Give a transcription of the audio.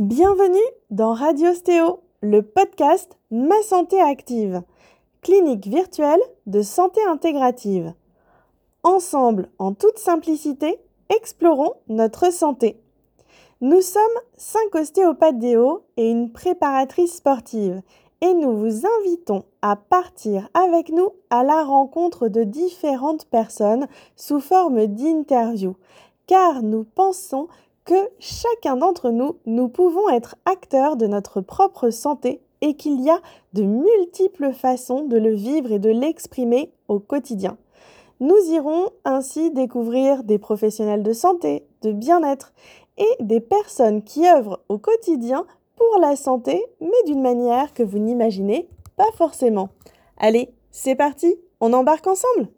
Bienvenue dans Radio Stéo, le podcast Ma Santé Active, clinique virtuelle de santé intégrative. Ensemble, en toute simplicité, explorons notre santé. Nous sommes cinq ostéopathes déo et une préparatrice sportive et nous vous invitons à partir avec nous à la rencontre de différentes personnes sous forme d'interviews car nous pensons que chacun d'entre nous, nous pouvons être acteurs de notre propre santé et qu'il y a de multiples façons de le vivre et de l'exprimer au quotidien. Nous irons ainsi découvrir des professionnels de santé, de bien-être et des personnes qui œuvrent au quotidien pour la santé, mais d'une manière que vous n'imaginez pas forcément. Allez, c'est parti, on embarque ensemble